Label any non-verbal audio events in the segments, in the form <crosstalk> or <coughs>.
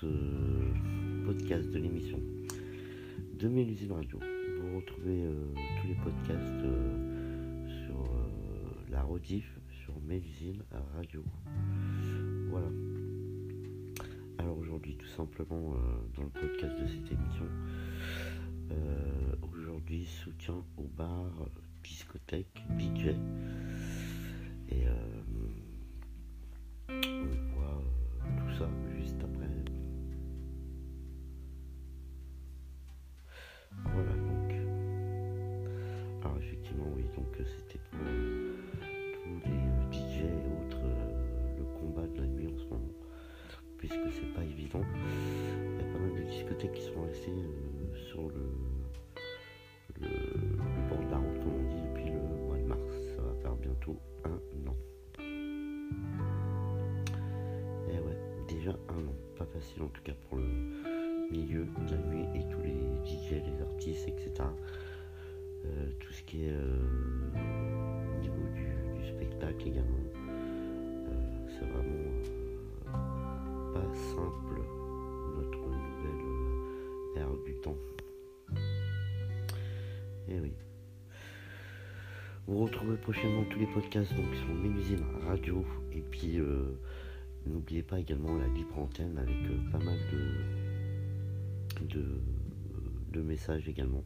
ce podcast de l'émission de Mélusine Radio. Vous retrouvez euh, tous les podcasts euh, sur euh, la rediff sur Mélusine Radio. Voilà. Alors aujourd'hui, tout simplement, dans le podcast de cette émission, aujourd'hui, soutien au bar, discothèque, DJ. Et juste après. Voilà donc. Alors effectivement oui donc c'était pour tous les DJ et autres le combat de la nuit en ce moment. Puisque c'est pas évident. Il y a pas mal de discothèques qui sont restées sur le, le, bord de la route comme on dit depuis le mois de mars. Ça va faire bientôt un un an. Pas facile en tout cas pour le milieu de la nuit et tous les DJ, les artistes, etc. Euh, tout ce qui est euh, au niveau du, spectacle également. Euh, c'est vraiment pas simple notre nouvelle ère du temps. Et eh oui. Vous retrouvez prochainement tous les podcasts donc sur Mélusine Radio et puis N'oubliez pas également la libre antenne avec euh, pas mal de, de, messages également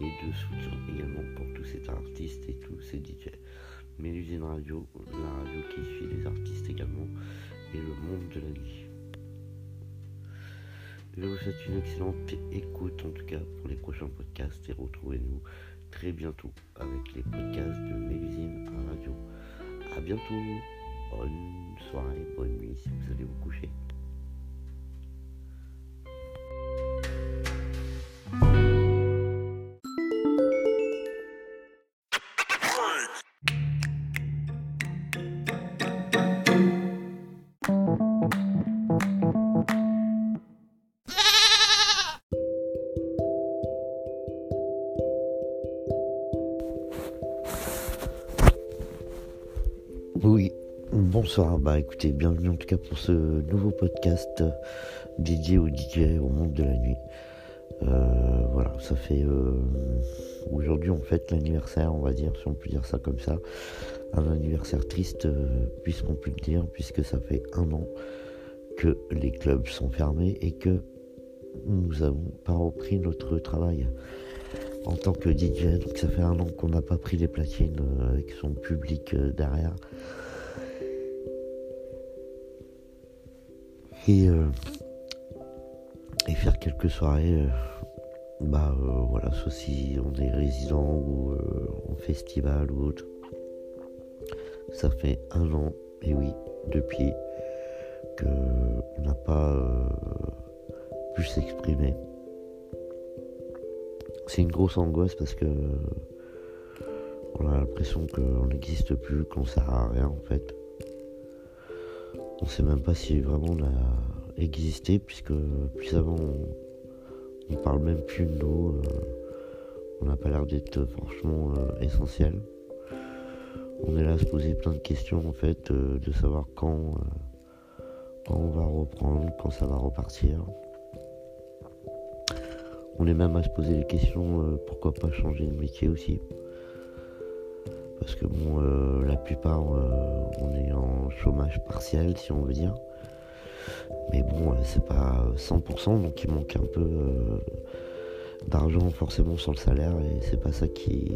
et de soutien également pour tous ces artistes et tous ces DJ. Mais radio, la radio qui suit les artistes également et le monde de la nuit. Je vous souhaite une excellente écoute en tout cas pour les prochains podcasts et retrouvez-nous très bientôt avec les podcasts de Mélusine Radio. A bientôt bonne soirée, bonne nuit si vous allez vous coucher. Oui, Bonsoir, bah écoutez, bienvenue en tout cas pour ce nouveau podcast DJ au DJ au monde de la nuit. Euh, voilà, ça fait euh, aujourd'hui on fête l'anniversaire, on va dire, si on peut dire ça comme ça. Un anniversaire triste, euh, puisqu'on peut le dire, puisque ça fait un an que les clubs sont fermés et que nous avons pas repris notre travail en tant que DJ. Donc ça fait un an qu'on n'a pas pris les platines avec son public derrière. Euh, et, faire quelques soirées. Euh, bah euh, voilà, soit si on est résident ou en festival ou autre. Ça fait un an, et oui, depuis qu'on n'a pas pu s'exprimer. C'est une grosse angoisse parce que on a l'impression qu'on n'existe plus, qu'on sert à rien en fait. On sait même pas si vraiment on a existé, puisque plus avant on, parle même plus de nous. Euh, on n'a pas l'air d'être franchement euh, essentiel. On est là à se poser plein de questions en fait, euh, de savoir quand, quand on va reprendre, quand ça va repartir. On est même à se poser des questions, pourquoi pas changer de métier aussi parce que bon, euh, la plupart, euh, on est en chômage partiel, si on veut dire. Mais bon, euh, c'est pas 100%, donc il manque un peu d'argent forcément sur le salaire, et c'est pas ça qui,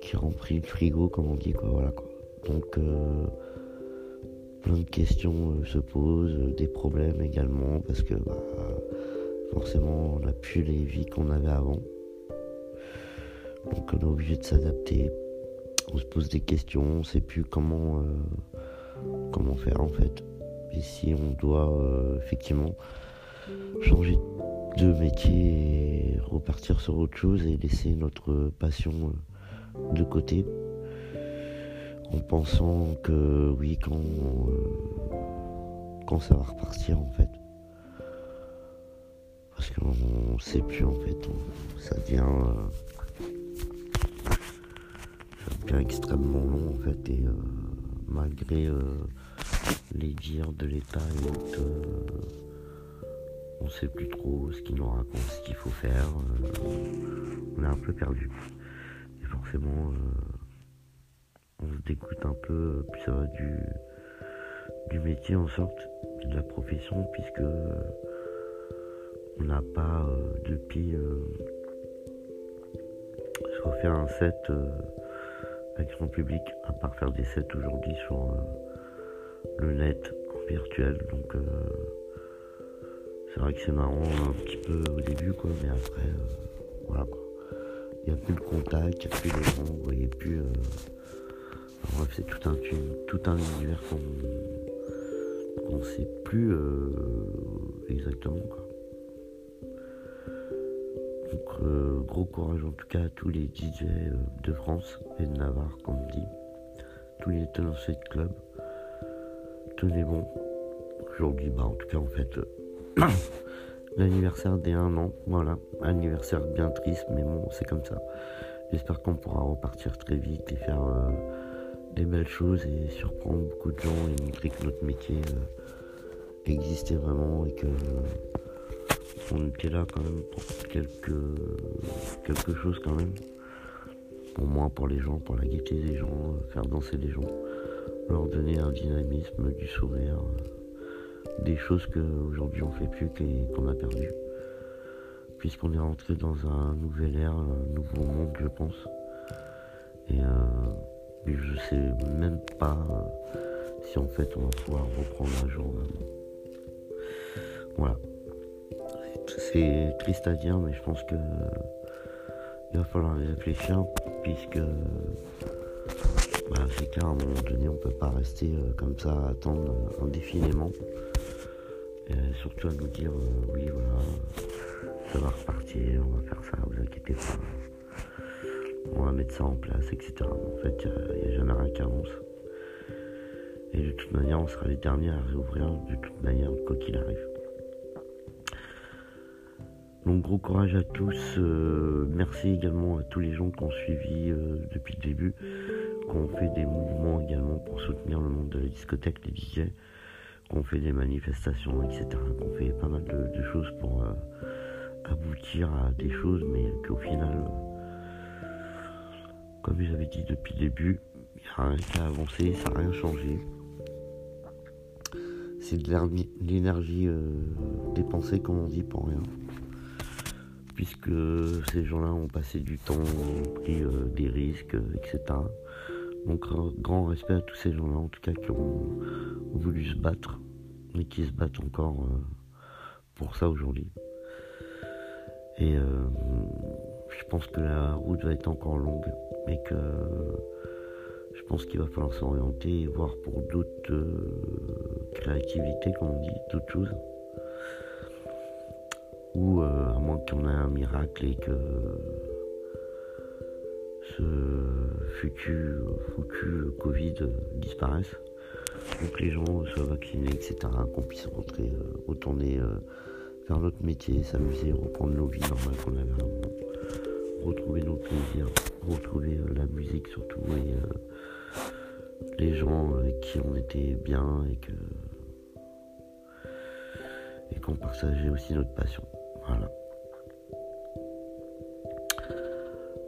qui remplit le frigo, comme on dit, quoi. Voilà, quoi. Donc, plein de questions se posent, des problèmes également, parce que bah, forcément, on n'a plus les vies qu'on avait avant. Donc, on est obligé de s'adapter on se pose des questions, on ne sait plus comment, euh, comment faire en fait. Et si on doit euh, effectivement changer de métier repartir sur autre chose et laisser notre passion euh, de côté en pensant que oui quand, ça va repartir en fait parce qu'on sait plus en fait ça devient extrêmement long en fait et euh, malgré euh, les dires de l'État et autres, euh, on sait plus trop ce qu'il nous raconte, ce qu'il faut faire. on est un peu perdu. Et forcément, on se dégoûte un peu, puis ça va du, du métier en sorte, de la profession, puisque on n'a pas depuis soit faire un set avec son public, à part faire des sets aujourd'hui sur le net virtuel. Donc c'est vrai que c'est marrant un petit peu au début quoi, mais après voilà. Il n'y a plus le contact, il n'y a plus les gens, vous voyez plus. bref, c'est tout un, tout un univers qu'on ne sait plus exactement quoi. Donc gros courage en tout cas à tous les DJ de France et de Navarre comme on dit. Tous les tenanciers de club tenez bon. Aujourd'hui, bah, en tout cas, en fait, euh, <coughs> l'anniversaire des 1 an. Voilà, anniversaire bien triste, mais bon, c'est comme ça. J'espère qu'on pourra repartir très vite et faire euh, des belles choses et surprendre beaucoup de gens et montrer que notre métier euh, existait vraiment et que on était là quand même pour quelque, quelque chose quand même. Pour moi, pour les gens, pour la gaieté des gens, faire danser les gens leur donner un dynamisme, du sourire, des choses qu'aujourd'hui on fait plus qu'on a perdu. Puisqu'on est rentré dans un nouvel ère, un nouveau monde, je pense. Et euh, je sais même pas si en fait on va pouvoir reprendre un jour Voilà. C'est triste à dire, mais je pense que il va falloir réfléchir, puisque c'est clair, à un moment donné, on peut pas rester euh, comme ça à attendre euh, indéfiniment. Et surtout à nous dire, euh, oui, voilà, ça va repartir, on va faire ça, vous inquiétez pas. On va mettre ça en place, etc. en fait, il n'y a, jamais rien qui avance. Et de toute manière, on sera les derniers à réouvrir, de toute manière, quoi qu'il arrive. Donc gros courage à tous. merci également à tous les gens qui ont suivi depuis le début qu'on fait des mouvements également pour soutenir le monde de la discothèque, les DJ, qu'on fait des manifestations, etc. Qu'on fait pas mal de, choses pour euh, aboutir à des choses, mais qu'au final, euh, comme j'avais dit depuis le début, il n'y a rien qui a avancé, ça n'a rien changé. C'est de l'énergie euh, dépensée, comme on dit, pour rien puisque ces gens-là ont passé du temps, ont pris des risques, etc. Donc grand respect à tous ces gens-là, en tout cas, qui ont, voulu se battre et qui se battent encore euh, pour ça aujourd'hui. Et euh, je pense que la route va être encore longue, mais que je pense qu'il va falloir s'orienter et voir pour d'autres euh, créativités, comme on dit, d'autres choses. Ou à moins qu'on ait un miracle et que ce futur, Covid disparaisse. Donc les gens soient vaccinés, etc. Qu'on puisse rentrer, euh, retourner euh, faire notre métier, s'amuser, reprendre nos vies normales qu'on avait. Retrouver nos plaisirs, retrouver euh, la musique surtout et les gens avec qui on était bien et que et qu'on partageait aussi notre passion. Voilà.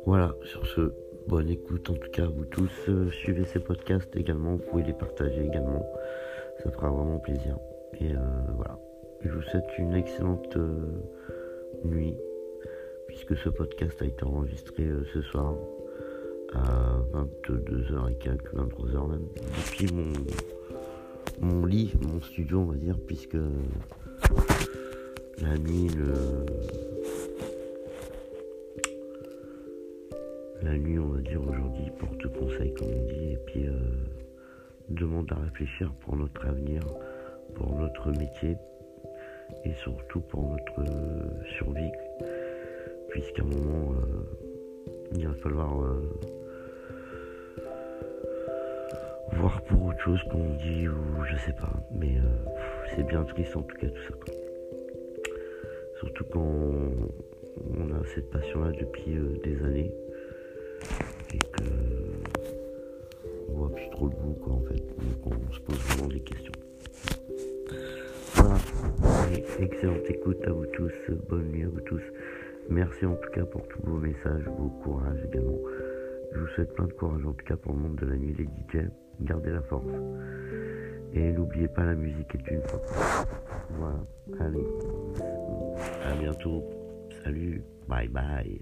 Voilà, sur ce, bonne écoute en tout cas vous tous. Euh, suivez ces podcasts également, vous pouvez les partager également. Ça fera vraiment plaisir. Et euh, voilà. Je vous souhaite une excellente euh, nuit, puisque ce podcast a été enregistré ce soir à 22h et quelques, 23h même, depuis mon, mon lit, mon studio on va dire, puisque la nuit, la nuit, on va dire aujourd'hui, porte conseil, comme on dit, et puis euh, demande à réfléchir pour notre avenir, pour notre métier, et surtout pour notre euh, survie, puisqu'à un moment, euh, il va falloir voir pour autre chose qu'on dit, ou je sais pas, mais c'est bien triste en tout cas tout ça. Surtout quand on a cette passion-là depuis des années et que on voit plus trop le bout quoi en fait donc on se pose vraiment des questions voilà Allez, excellente écoute à vous tous, bonne nuit à vous tous. Merci en tout cas pour tous vos messages, vos courages également. Je vous souhaite plein de courage en tout cas pour le monde de la nuit, les DJ. Gardez la force. Et n'oubliez pas, la musique est une force. Voilà, allez. À bientôt. Salut. Bye bye.